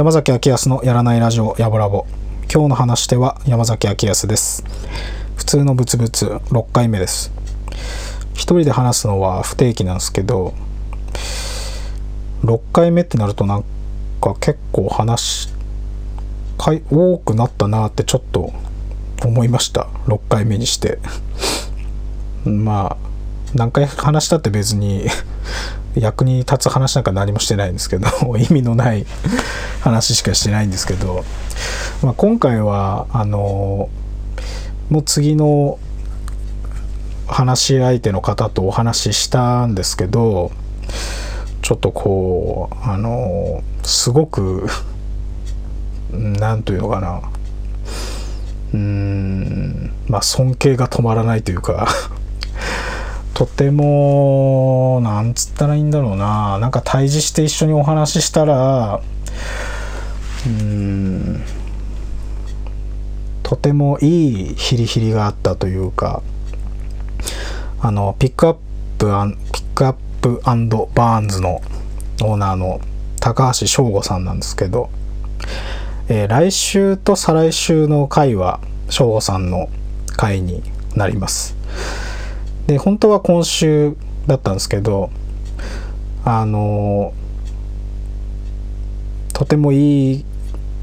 山崎明康のやらないラジオやぼラボ。今日の話し手は山崎明康です。普通のブツブツ6回目です。一人で話すのは不定期なんですけど6回目ってなるとなんか結構話回多くなったなってちょっと思いました。6回目にして。まあ何回話したって別に 役に立つ話なんか何もしてないんですけど 意味のない話しかしてないんですけど、まあ、今回はあのもう次の話し相手の方とお話ししたんですけどちょっとこうあのすごく何というのかなうーんまあ尊敬が止まらないというかとてもなんつったらいいんだろうななんか対峙して一緒にお話ししたらうんとてもいいヒリヒリがあったというかあのピックアップピックアップバーンズのオーナーの高橋翔吾さんなんですけど、えー、来週と再来週の回は翔吾さんの回になります。で本当は今週だったんですけどあのとてもいい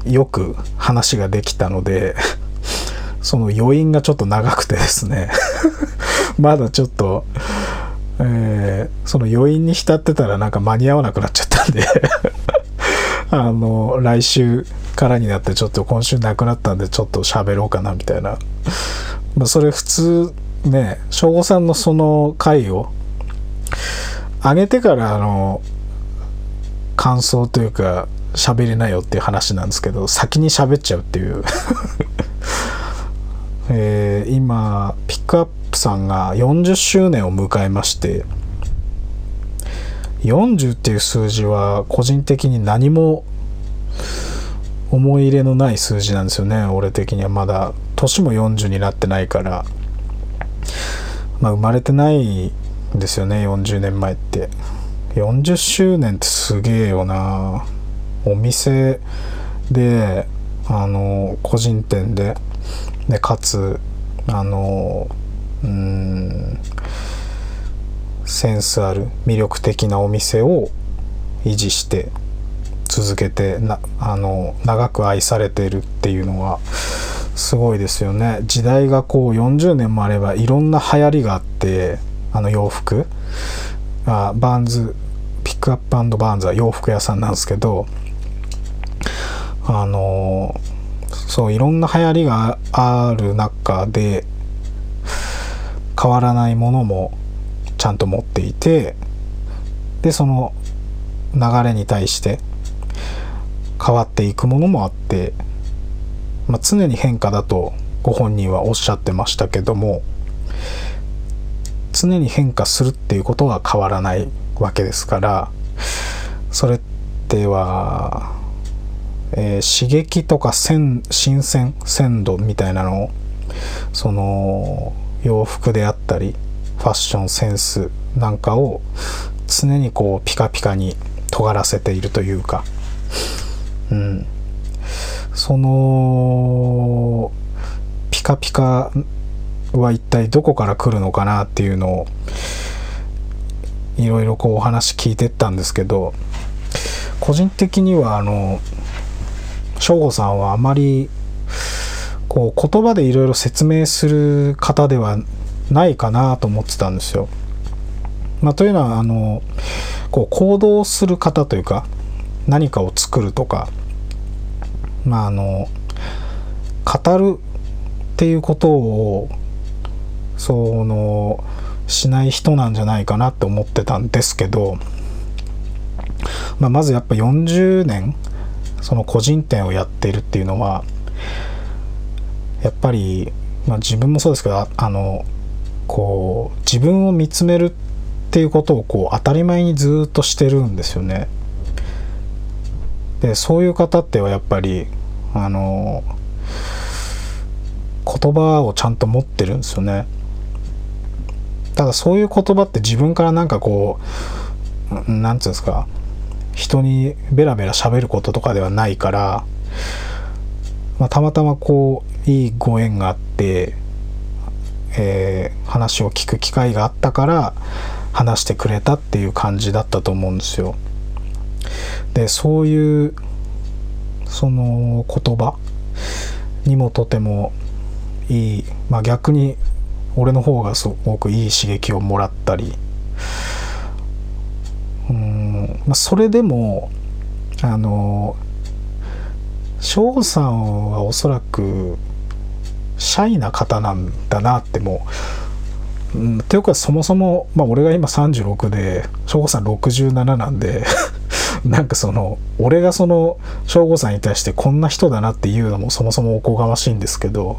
よく話ができたので その余韻がちょっと長くてですね。まだちょっと、えー、その余韻に浸ってたらなんか間に合わなくなっちゃったんで。あの来週からになってちょっと今週なくなったんでちょっと喋ろうかなみたいな、まあ、それ普通ね省吾さんのその回を上げてからあの感想というか喋れないよっていう話なんですけど先に喋っちゃうっていう。えー、今ピックアップさんが40周年を迎えまして40っていう数字は個人的に何も思い入れのない数字なんですよね俺的にはまだ。年も40になってないから。まあ生まれてないんですよね40年前って。40周年ってすげえよな。お店であの個人店ででかつあのうんセンスある魅力的なお店を維持して続けてなあの長く愛されてるっていうのはすごいですよね。時代がこう40年もあればいろんな流行りがあってあの洋服。あバンズピックアップバンズは洋服屋さんなんですけどあのそういろんな流行りがある中で変わらないものもちゃんと持っていてでその流れに対して変わっていくものもあって、まあ、常に変化だとご本人はおっしゃってましたけども常に変化するっていうことは変わらないわけですからそれっては、えー、刺激とか新鮮鮮度みたいなのをその洋服であったりファッションセンスなんかを常にこうピカピカに尖らせているというか、うん、そのピカピカは一体どこから来るのかなっていうのをいろいろこうお話聞いてったんですけど個人的にはあの省吾さんはあまりこう言葉でいろいろ説明する方ではないかなと思ってたんですよ。まあ、というのはあのこう行動する方というか何かを作るとか、まあ、あの語るっていうことをそのしない人なんじゃないかなって思ってたんですけど、まあ、まずやっぱ40年その個人店をやっているっていうのはやっぱり、まあ、自分もそうですけどあのこう自分を見つめるっていうことをこう当たり前にずっとしてるんですよね。でそういう方ってはやっぱりあの言葉をちゃんと持ってるんですよね。ただそういう言葉って自分からなんかこう何て言うんですか人にベラベラ喋ることとかではないから、まあ、たまたまこういいご縁があって、えー、話を聞く機会があったから話してくれたっていう感じだったと思うんですよ。でそういうその言葉にもとてもいい、まあ、逆に俺の方がすごくいい刺激をもらったり、まあ、それでもあの翔さんはおそらくシャイな方なんだなってもう、うん、ていうかそもそも、まあ、俺が今36で翔吾さん67なんで なんかその俺がその省吾さんに対してこんな人だなっていうのもそもそもおこがましいんですけど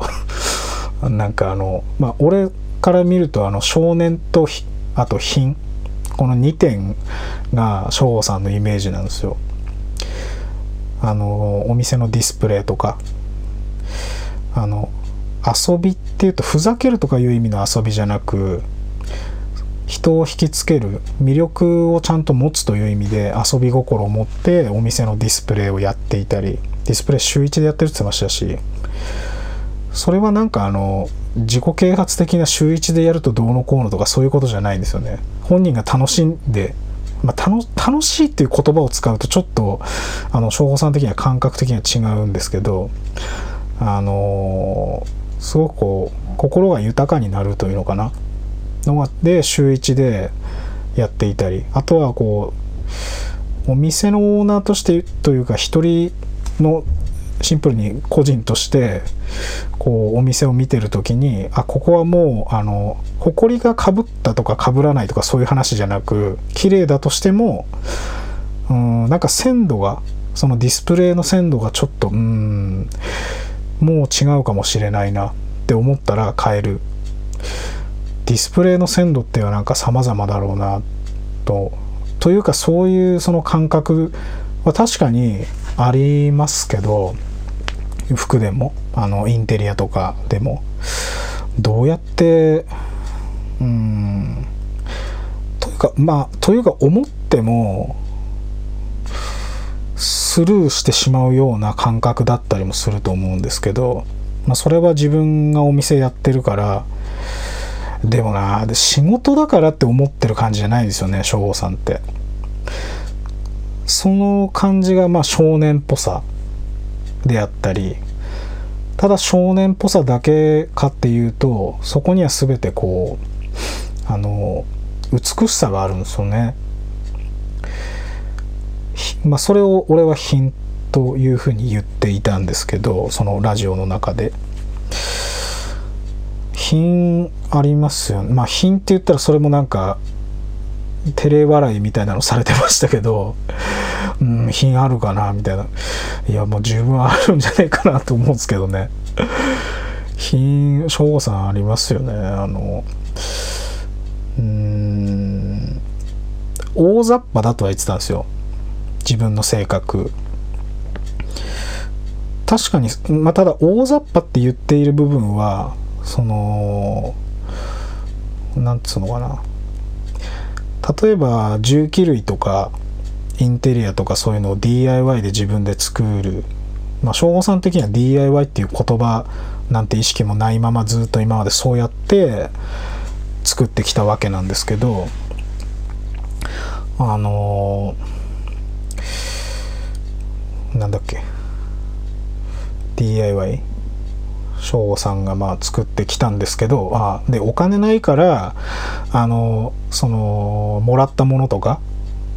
なんかあのまあ俺から見るとあの少年とあと品この2点が省吾さんのイメージなんですよ。あのお店のディスプレイとかあの遊びっていうとふざけるとかいう意味の遊びじゃなく人を引きつける魅力をちゃんと持つという意味で遊び心を持ってお店のディスプレイをやっていたりディスプレイ週1でやってるって言ってましたしそれはなんかあの自己啓発的な週1でやるとどうのこうのとかそういうことじゃないんですよね。本人が楽しんで、まあ、楽しいっていう言葉を使うとちょっとあの省吾さん的には感覚的には違うんですけどあのすごくこう心が豊かになるというのかな。のがで週1でやっていたり。あとはこうお店のオーナーとしてというか一人のシンプルに個人としてこうお店を見てる時にあここはもうあの埃がかぶったとかかぶらないとかそういう話じゃなく綺麗だとしてもうんなんか鮮度がそのディスプレイの鮮度がちょっとうんもう違うかもしれないなって思ったら変える。ディスプレイの鮮度ってはなんか様々だろうなと。というかそういうその感覚は確かにありますけど服でもあのインテリアとかでもどうやってうんというかまあというか思ってもスルーしてしまうような感覚だったりもすると思うんですけど、まあ、それは自分がお店やってるからでもな仕事だからって思ってる感じじゃないですよね省吾さんって。その感じがまあ少年っぽさであったりただ少年っぽさだけかっていうとそこには全てこうあの美しさがあるんですよね。まあそれを俺は品というふうに言っていたんですけどそのラジオの中で。品ありますよね。まあ品って言ったらそれもなんか照れ笑いみたいなのされてましたけど、うん、品あるかなみたいな。いや、もう十分あるんじゃないかなと思うんですけどね。品、省吾さんありますよね。あの、うん、大雑把だとは言ってたんですよ。自分の性格。確かに、まあ、ただ大雑把って言っている部分は、その、なんつうのかな。例えば重機類とかインテリアとかそういうのを DIY で自分で作る。まあ省吾さん的には DIY っていう言葉なんて意識もないままずっと今までそうやって作ってきたわけなんですけどあのー、なんだっけ？DIY 省吾さんがまあ作ってきたんですけどあでお金ないからあのそのもらったものとか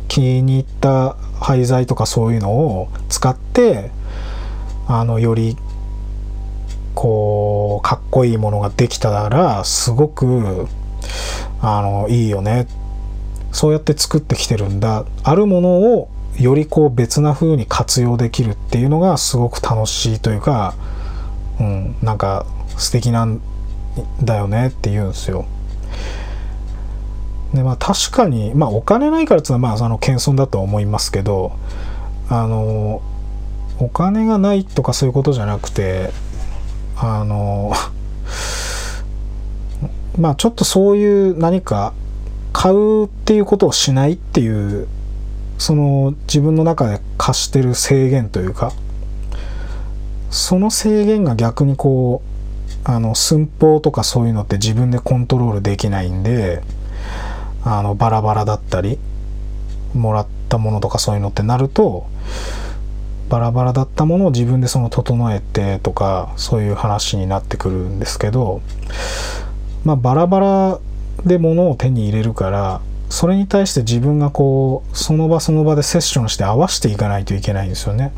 気に入った廃材とかそういうのを使ってあのよりこうかっこいいものができたらすごくあのいいよね。そうやって作ってきてるんだ。あるものをよりこう別な風に活用できるっていうのがすごく楽しいというかうん、なんか素敵なんだよねって言うんですよ。でまあ確かにまあお金ないからっていうのはまあその謙遜だと思いますけどあのお金がないとかそういうことじゃなくてあのまあちょっとそういう何か買うっていうことをしないっていうその自分の中で課してる制限というかその制限が逆にこうあの寸法とかそういうのって自分でコントロールできないんであのバラバラだったりもらったものとかそういうのってなるとバラバラだったものを自分でその整えてとかそういう話になってくるんですけどまあバラバラで物を手に入れるからそれに対して自分がこうその場その場でセッションして合わせていかないといけないんですよね。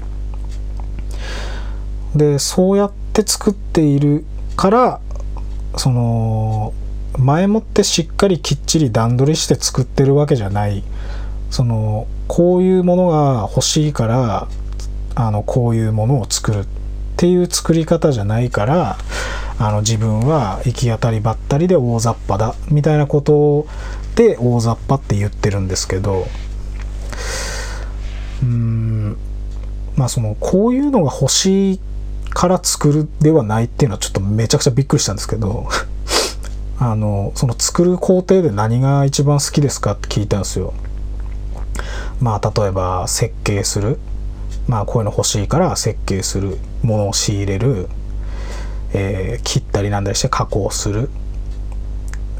でそうやって作っているからその前もってしっかりきっちり段取りして作ってるわけじゃない。そのこういうものが欲しいからあのこういうものを作るっていう作り方じゃないからあの自分は行き当たりばったりで大雑把だみたいなことで大雑把って言ってるんですけどうーんまあそのこういうのが欲しいから作るではないっていうのはちょっとめちゃくちゃびっくりしたんですけど あのその作る工程で何が一番好きですかって聞いたんですよ。まあ例えば設計する。まあこういうの欲しいから設計する。ものを仕入れる、えー、切ったりなんだりして加工する。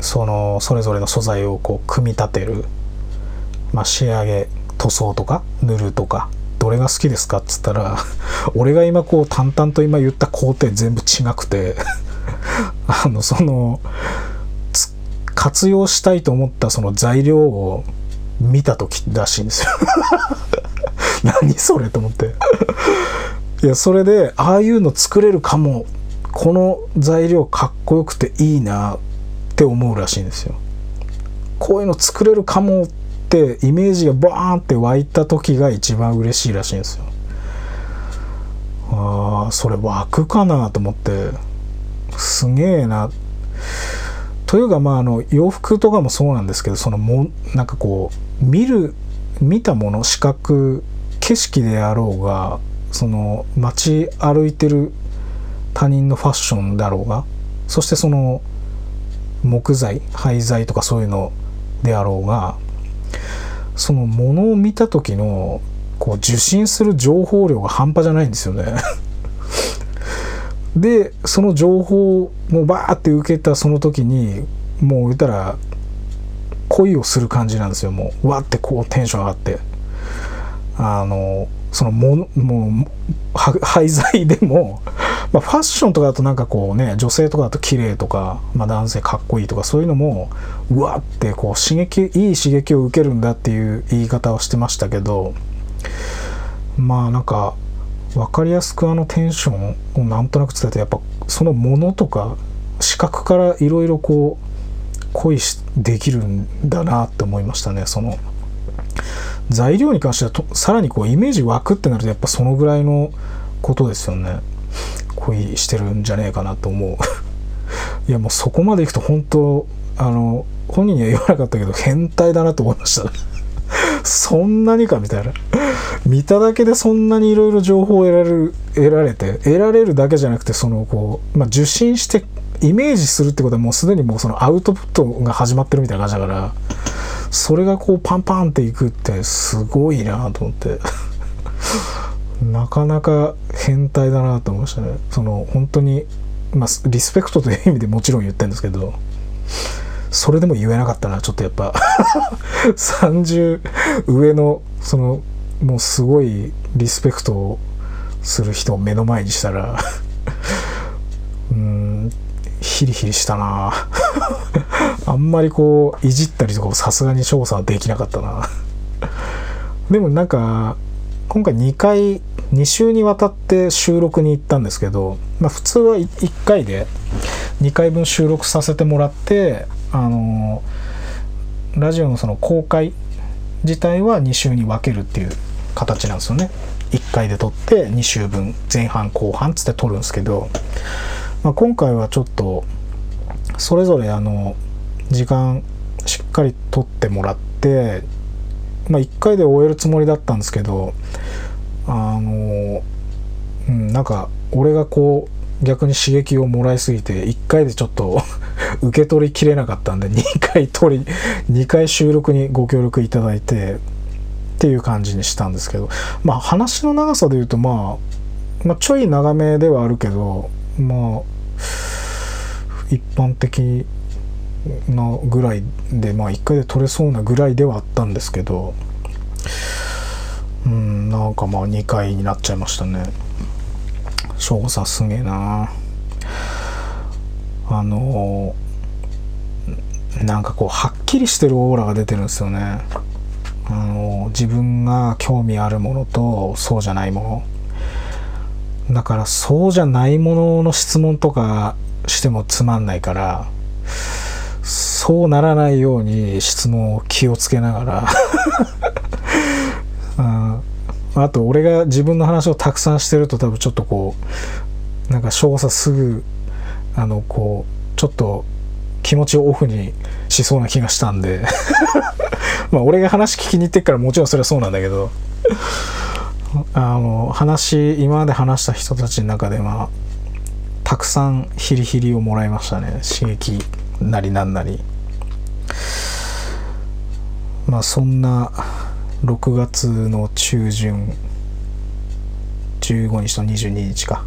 そのそれぞれの素材をこう組み立てる、まあ、仕上げ塗装とか塗るとか。どれが好きですかっつったら 俺が今こう淡々と今言った工程全部違くて あのその活用したいと思ったその材料を見た時らしいんですよ。何それと思って。いやそれでああいうの作れるかも。この材料かっこよくていいなって思うらしいんですよ。こういうの作れるかもってイメージがバーンって湧いた時が一番嬉しいらしいんですよ。ああそれ湧くかなと思って。すげえな。というかまああの洋服とかもそうなんですけどそのもなんかこう見る見たもの視覚景色であろうがその街歩いてる他人のファッションだろうがそしてその木材廃材とかそういうのであろうがそのものを見た時のこう受信する情報量が半端じゃないんですよね。でその情報もバーって受けたその時にもう言ったら恋をする感じなんですよ。もうわってこうテンション上がって。あのそのももう廃材でも、まあ、ファッションとかだとなんかこうね女性とかだと綺麗とか、まあ、男性かっこいいとかそういうのもうわってこう刺激いい刺激を受けるんだっていう言い方をしてましたけどまあなんか分かりやすくあのテンションをなんとなく伝えてやっぱそのものとか視覚からいろいろこう恋しできるんだなって思いましたね。その材料に関してはとさらにこうイメージ湧くってなるとやっぱそのぐらいのことですよね。恋してるんじゃねえかなと思う。いやもうそこまでいくと本当あの本人には言わなかったけど変態だなと思いました そんなにかみたいな。見ただけでそんなにいろいろ情報を得られる得られて得られるだけじゃなくてそのこう、まあ、受信してイメージするってことはもうすでにもうそのアウトプットが始まってるみたいな感じだからそれがこうパンパンっていくってすごいなと思って。なかなか変態だなと思いましたね。その本当にまあリスペクトという意味でもちろん言ってるんですけどそれでも言えなかったなちょっとやっぱ。30上のそのもうすごいリスペクトをする人を目の前にしたらうんヒリヒリしたな。あんまりこういじったりとかさすがに調査はできなかったな。でもなんか今回2回2週にわたって収録に行ったんですけど、まあ、普通は1回で2回分収録させてもらってあのラジオのその公開自体は2週に分けるっていう形なんですよね。1回で撮って2週分前半後半つって撮るんですけど、まあ、今回はちょっとそれぞれあの時間しっかり撮ってもらって、まあ、1回で終えるつもりだったんですけどあの、うん、なんか俺がこう逆に刺激をもらいすぎて1回でちょっと 受け取りきれなかったんで2回撮り2回収録にご協力いただいてっていう感じにしたんですけどまあ話の長さで言うと、まあ、まあちょい長めではあるけどまあ一般的なぐらいでまあ1回で撮れそうなぐらいではあったんですけどうんなんかまあ2回になっちゃいましたね。省吾さんすげえな。あのなんかこうはっきりしてるオーラが出てるんですよね。あの自分が興味あるものとそうじゃないもの。だからそうじゃないものの質問とかしてもつまんないからそうならないように質問を気をつけながら。あ あと俺が自分の話をたくさんしてると多分ちょっとこうなんか少佐すぐあのこうちょっと気持ちをオフにしそうな気がしたんで。まあ俺が話聞きに行ってっからもちろんそれはそうなんだけど。あの話今まで話した人たちの中でまあたくさんヒリヒリをもらいましたね。刺激。なりなんなり。まあそんな6月の中旬15日と22日か。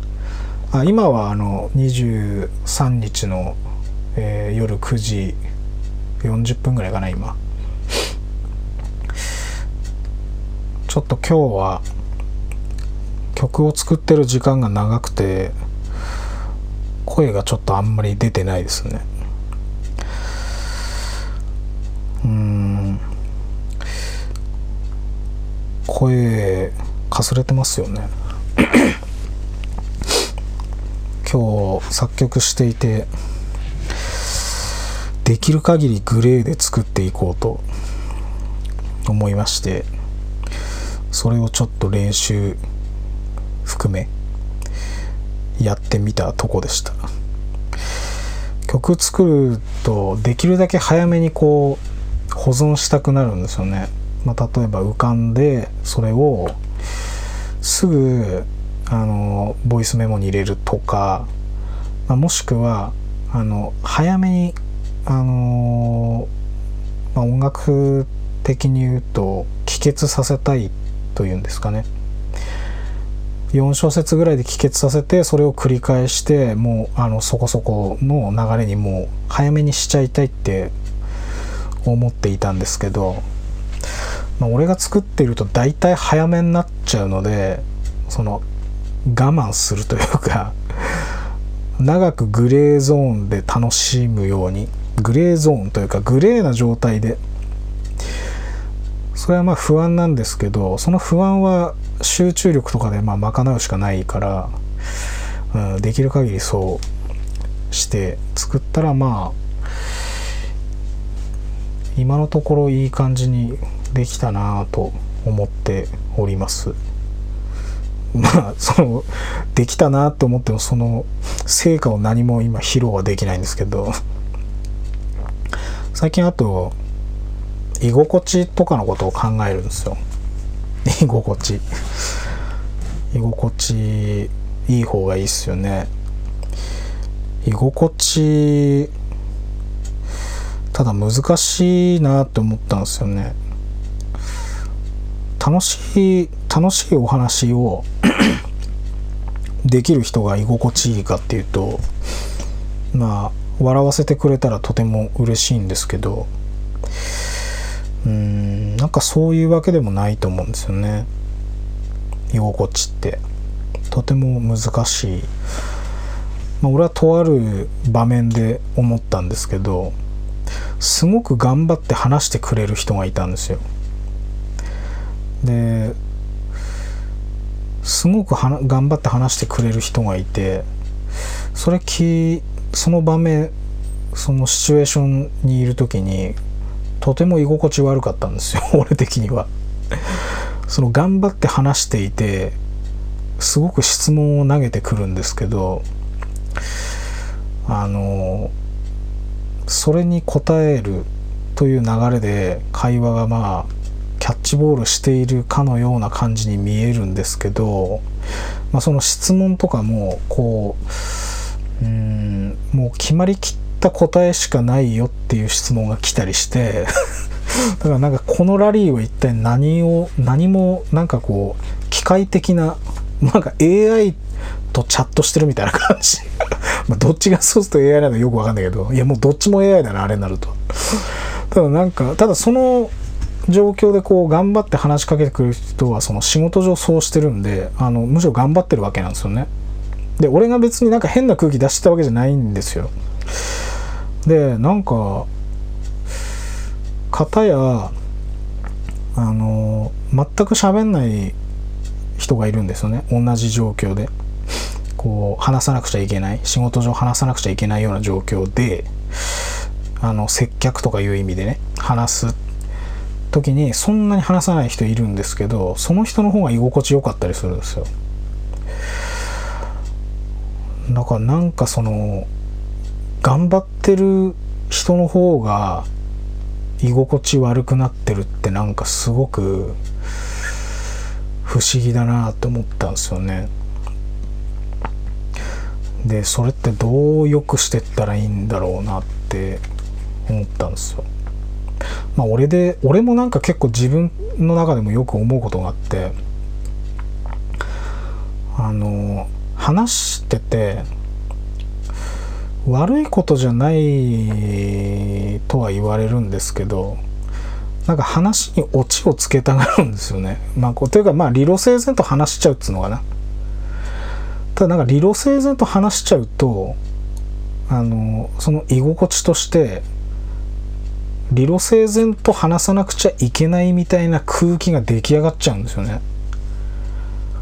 あ今はあの23日の、えー、夜9時40分ぐらいかな今。ちょっと今日は曲を作ってる時間が長くて声がちょっとあんまり出てないですね。うん。声かすれてますよね。今日作曲していてできる限りグレーで作っていこうと思いましてそれをちょっと練習含めやってみたとこでした。曲作るとできるだけ早めにこう保存したくなるんですよね、まあ、例えば浮かんでそれをすぐあのボイスメモに入れるとか、まあ、もしくはあの早めにあの、まあ、音楽的に言うと帰結させたいというんですかね。4小節ぐらいで帰結させてそれを繰り返してもうあのそこそこの流れにもう早めにしちゃいたいって思っていたんですけど、まあ、俺が作ってると大体早めになっちゃうのでその我慢するというか長くグレーゾーンで楽しむようにグレーゾーンというかグレーな状態でそれはまあ不安なんですけどその不安は集中力とかでまあ賄うしかないから、うん、できる限りそうして作ったらまあ今のところいい感じにできたなぁと思っております。まあそのできたなと思ってもその成果を何も今披露はできないんですけど。最近あと居心地とかのことを考えるんですよ。居心地。居心地いい方がいいっすよね。居心地ただ難しいなって思ったんですよね。楽しい楽しいお話を できる人が居心地いいかっていうとまあ笑わせてくれたらとても嬉しいんですけどうーんなんかそういうわけでもないと思うんですよね。居心地って。とても難しい、まあ、俺はとある場面で思ったんですけどすごく頑張って話してくれる人がいたんですよ。ですごくは頑張って話してくれる人がいてそれきその場面そのシチュエーションにいる時にとても居心地悪かったんですよ 俺的には。その頑張って話していてすごく質問を投げてくるんですけどあのそれに答えるという流れで会話がまあキャッチボールしているかのような感じに見えるんですけど、まあ、その質問とかもこううんもう決まりきった答えしかないよっていう質問が来たりして だからなんかこのラリーは一体何を何もなんかこう機械的ななんか AI ってとチャットしてるみたいな感じ。まどっちがそうすと AI なのよくわかんないけど。いやもうどっちも AI だなあれになると。ただなんかただその状況でこう頑張って話しかけてくる人はその仕事上そうしてるんであのむしろ頑張ってるわけなんですよね。で俺が別になんか変な空気出してたわけじゃないんですよ。でなんか方やあの全く喋んない人がいるんですよね。同じ状況で。こう話さなくちゃいけない仕事上話さなくちゃいけないような状況であの接客とかいう意味でね話す時にそんなに話さない人いるんですけどその人の方が居心地良かったりするんですよ。だからなんかその頑張ってる人の方が居心地悪くなってるってなんかすごく不思議だなと思ったんですよね。でそれってどう良くしてったらいいんだろうなって思ったんですよまあ俺で俺もなんか結構自分の中でもよく思うことがあってあの話してて悪いことじゃないとは言われるんですけどなんか話にオチをつけたがるんですよね。まあ、というかまあ理路整然と話しちゃうっつうのかな。ただなんか理路整然と話しちゃうとあのその居心地として理路整然と話さなくちゃいけないみたいな空気が出来上がっちゃうんですよね。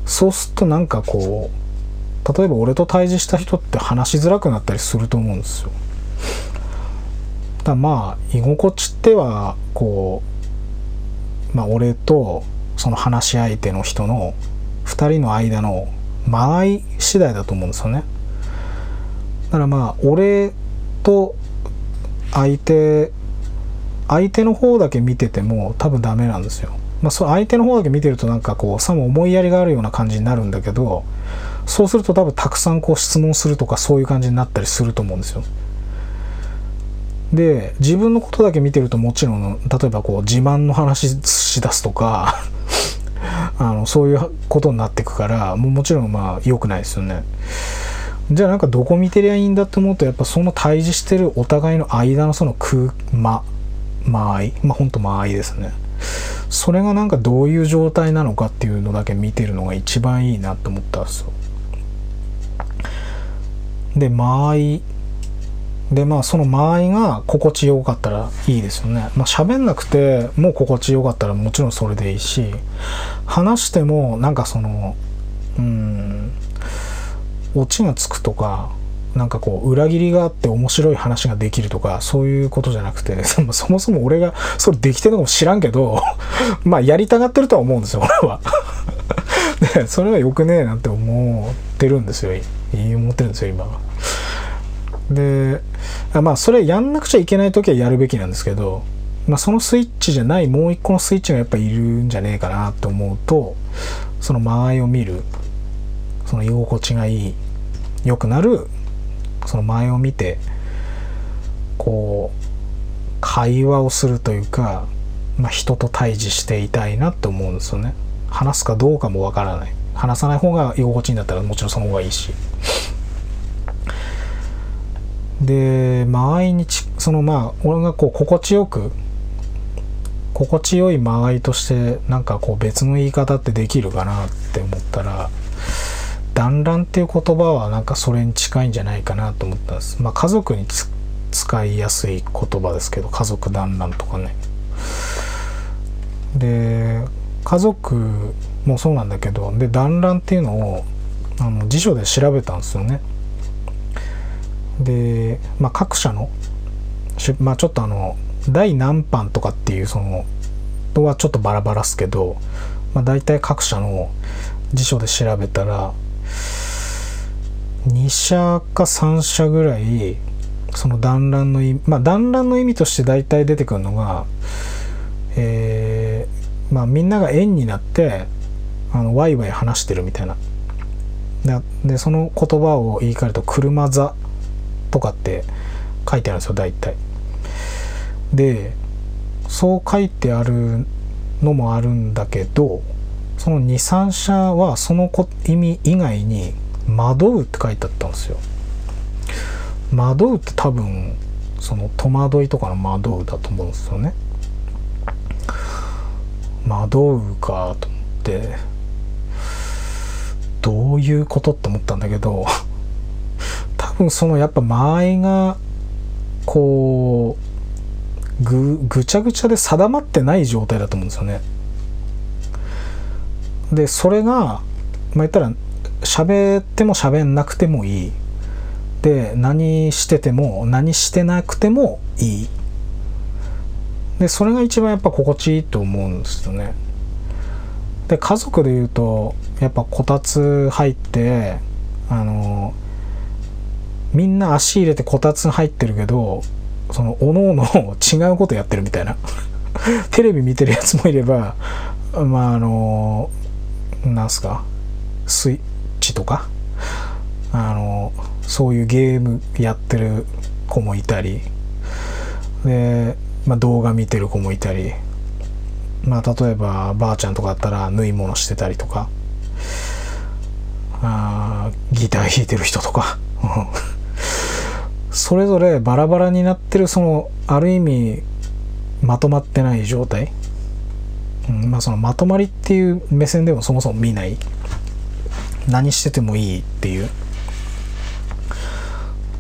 そうするとなんかこう例えば俺と対峙した人って話しづらくなったりすると思うんですよ。だまあ居心地ってはこうまあ俺とその話し相手の人の2人の間の間合い次第だと思うんですよね。だからまあ俺と相手相手の方だけ見てても多分ダメなんですよ。まあ、そ相手の方だけ見てるとなんかこうさも思いやりがあるような感じになるんだけどそうすると多分たくさんこう質問するとかそういう感じになったりすると思うんですよ。で自分のことだけ見てるともちろん例えばこう自慢の話しだすとかあのそういうことになってくからももちろんまあ良くないですよね。じゃあなんかどこ見てりゃいいんだって思うとやっぱその対峙してるお互いの間のその空間間合いまあほんと間合いですね。それがなんかどういう状態なのかっていうのだけ見てるのが一番いいなって思ったんですよ。で間合いでまあその間合いが心地よかったらいいですよね。まあ喋んなくてもう心地よかったらもちろんそれでいいし話してもなんかそのうんオチがつくとかなんかこう裏切りがあって面白い話ができるとかそういうことじゃなくて そもそも俺がそれできてるのかも知らんけど まあやりたがってるとは思うんですよ俺は でそれはよくねえなって思ってるんですよ思ってるんですよ今は。でまあそれやんなくちゃいけない時はやるべきなんですけど、まあ、そのスイッチじゃないもう一個のスイッチがやっぱいるんじゃねえかなと思うとその間合いを見るその居心地がいい良くなるその前を見てこう会話をするというか、まあ、人と対峙していたいなって思うんですよね。話すかどうかもわからない。話さない方が居心地いいんだったらもちろんその方がいいし。で間合いにそのまあ俺がこう心地よく心地よい間合いとしてなんかこう別の言い方ってできるかなって思ったら団らんっていう言葉はなんかそれに近いんじゃないかなと思ったんです。まあ家族に使いやすい言葉ですけど家族団らんとかね。で家族もそうなんだけどで団らんっていうのをあの辞書で調べたんですよね。で、まあ、各社の、まあ、ちょっとあの第何版とかっていうそのとはちょっとバラバラっすけど、まあ、大体各社の辞書で調べたら2社か3社ぐらいその団らんの意味まあ団らんの意味として大体出てくるのがえー、まあみんなが円になってあのワイワイ話してるみたいな。でその言葉を言い換えると「車座」とかって書いてあるんですよ大体でそう書いてあるのもあるんだけどその23社はその意味以外に「惑う」って書いてあったんですよ。惑うって多分その戸惑いとかの惑うだと思うんですよね。惑うかと思ってどういうことって思ったんだけど分そのやっぱ間合いがこうぐぐちゃぐちゃで定まってない状態だと思うんですよね。でそれがまあ言ったら喋っても喋んなくてもいい。で何してても何してなくてもいい。でそれが一番やっぱ心地いいと思うんですよね。で家族で言うとやっぱこたつ入ってあのみんな足入れてこたつ入ってるけどそのおのおの違うことやってるみたいな。テレビ見てるやつもいればまああのなんすかスイッチとかあのそういうゲームやってる子もいたりで、まあ、動画見てる子もいたりまあ例えばばあちゃんとかだったら縫い物してたりとかあギター弾いてる人とか。それぞれバラバラになってるそのある意味まとまってない状態、うん、まあそのまとまりっていう目線でもそもそも見ない。何しててもいいっていう。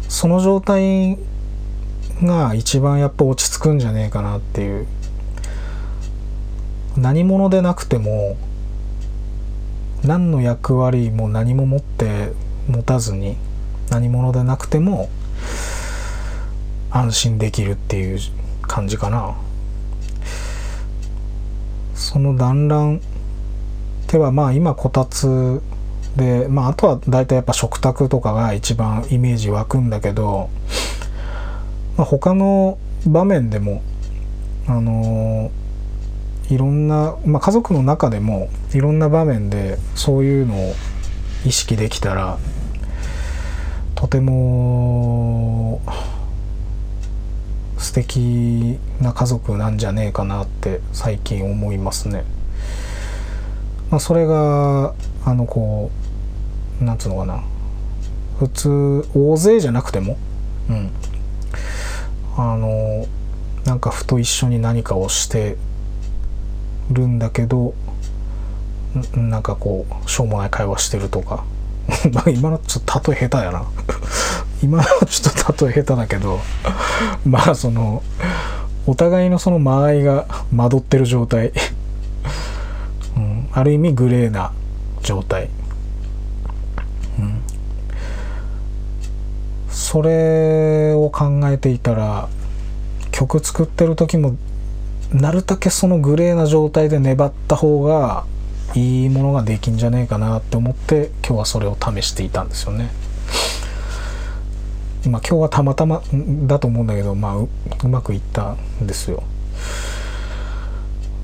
その状態が一番やっぱ落ち着くんじゃねえかなっていう。何者でなくても何の役割も何も持って持たずに何者でなくても安心できるっていう感じかな。その団らんではまあ今こたつでまああとは大体やっぱ食卓とかが一番イメージ湧くんだけど、まあ、他の場面でもあのー、いろんな、まあ、家族の中でもいろんな場面でそういうのを意識できたらとても素敵な家族なんじゃねえかなって最近思いますね。まあ、それがあのこうなんつうのかな。普通大勢じゃなくてもうん。あのなんかふと一緒に何かをしてるんだけどなんかこうしょうもない会話してるとか。今のちょっと例え下手やな。今のちょっと例え下手だけど まあそのお互いのその間合いが惑ってる状態、うん、ある意味グレーな状態、うん、それを考えていたら曲作ってる時もなるだけそのグレーな状態で粘った方がいいものができんじゃねえかなって思って今日はそれを試していたんですよね。ま今日はたまたまだと思うんだけど、まあううまくいったんですよ。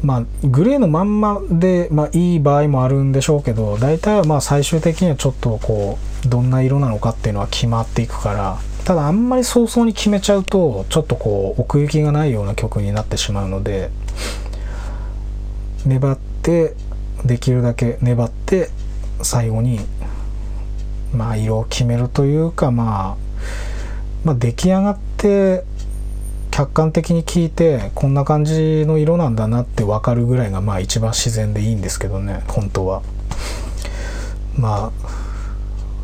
まあグレーのまんまで、まあ、いい場合もあるんでしょうけど大体はまあ最終的にはちょっとこうどんな色なのかっていうのは決まっていくからただあんまり早々に決めちゃうとちょっとこう奥行きがないような曲になってしまうので粘ってできるだけ粘って最後にまあ色を決めるというかまあまあ出来上がって客観的に聞いてこんな感じの色なんだなって分かるぐらいがまあ一番自然でいいんですけどね本当は。まあ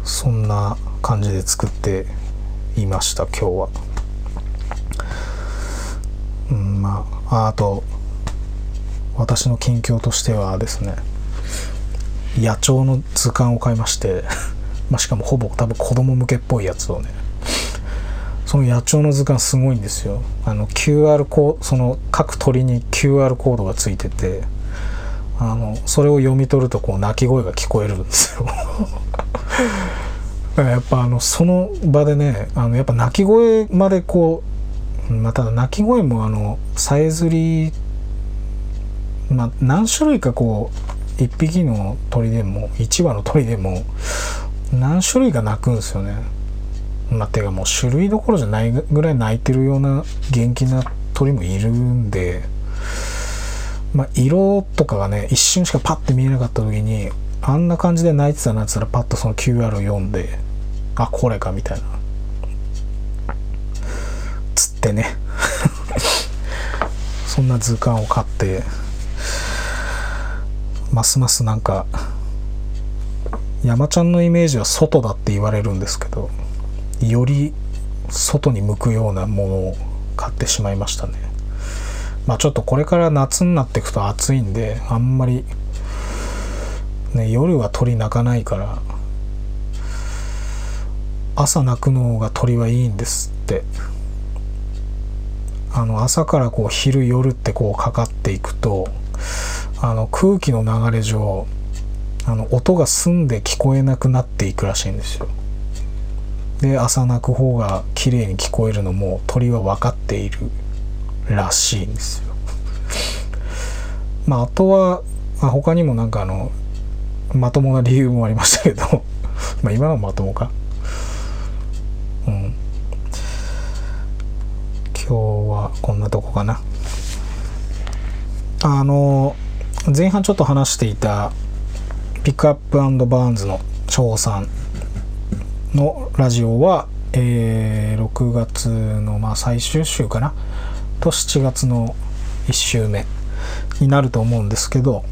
そんな感じで作っていました今日は。うんまああと私の近況としてはですね野鳥の図鑑を買いまして まあしかもほぼ多分子供向けっぽいやつをねその野鳥の図鑑すごいんですよ。あの QR コードその各鳥に QR コードがついててあのそれを読み取るとこう鳴き声が聞こえるんですよ。だからやっぱあのその場でねあのやっぱ鳴き声までこうまあ、ただ鳴き声もあのさえずりまあ、何種類かこう1匹の鳥でも1羽の鳥でも何種類か鳴くんですよね。まあ、てかもう種類どころじゃないぐらい鳴いてるような元気な鳥もいるんでまあ、色とかがね一瞬しかパッて見えなかった時にあんな感じで泣いてたなっつったらパッとその QR を読んであこれかみたいなつってね そんな図鑑を買ってますますなんか山ちゃんのイメージは外だって言われるんですけどより外に向くようなものを買ってしまいましたね。まあちょっとこれから夏になっていくと暑いんであんまりね夜は鳥鳴かないから朝鳴くのが鳥はいいんですって。あの朝からこう昼夜ってこうかかっていくとあの空気の流れ上あの音が澄んで聞こえなくなっていくらしいんですよ。で朝鳴く方が綺麗に聞こえるのも鳥は分かっているらしいんですよ。まああとは、まあ、他にもなんかあのまともな理由もありましたけど まあ今のまともか。うん。今日はこんなとこかな。あの前半ちょっと話していたピックアップバーンズの翔さんのラジオは、えー、6月のまあ最終週かなと7月の1週目になると思うんですけど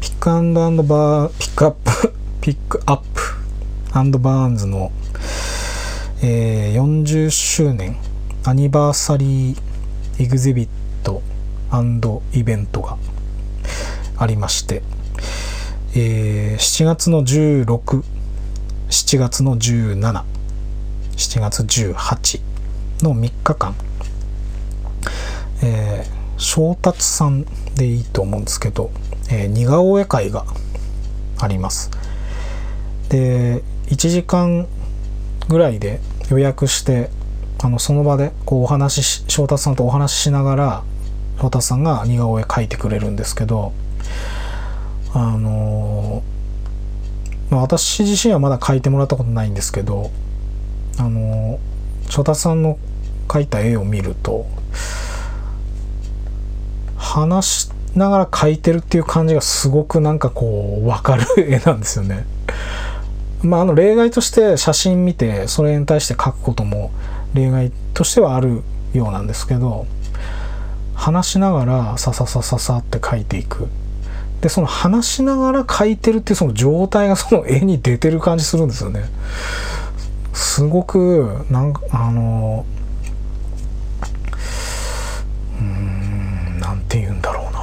ピックアンドバーピックアップピックアップ アンドバーンズの、えー、40周年アニバーサリーエグゼビットイベントがありまして、えー、7月の16、7月の17、7月18の3日間、えー、正達さんでいいと思うんですけど、えー、似顔絵会があります。で、1時間ぐらいで予約して、あのその場でこうお話し、翔達さんとお話ししながら、翔達さんが似顔絵描いてくれるんですけど、あのまあ、私自身はまだ描いてもらったことないんですけどあの翔太さんの描いた絵を見ると話しながら描いてるっていう感じがすごくなんかこう分かる絵なんですよね。まあ、あの例外として写真見てそれに対して描くことも例外としてはあるようなんですけど話しながらさささささって描いていくでその話しながら描いてるっていうその状態がその絵に出てる感じするんですよね。すごくなんかあのうんなんて言うんだろうな。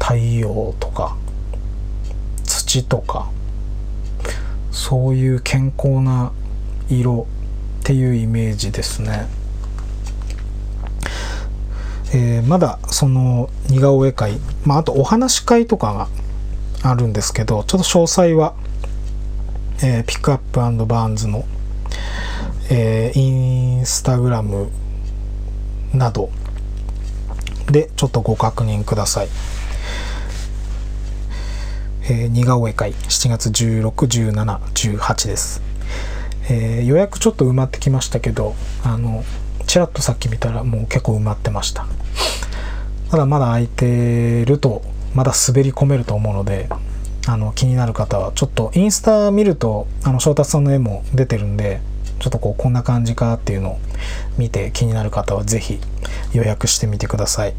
太陽とか土とかそういう健康な色っていうイメージですね。えー、まだその似顔絵会、まあ、あとお話し会とかがあるんですけどちょっと詳細は、えー、ピックアップバーンズの、えー、インスタグラムなどでちょっとご確認ください。えー、似顔絵会7月16、17、18です。えー、予約ちょっと埋まってきましたけど、あの、ちらっとさっき見たらもう結構埋まってましたただまだ空いてるとまだ滑り込めると思うのであの気になる方はちょっとインスタ見るとあの翔達さんの絵も出てるんでちょっとこうこんな感じかっていうのを見て気になる方は是非予約してみてください。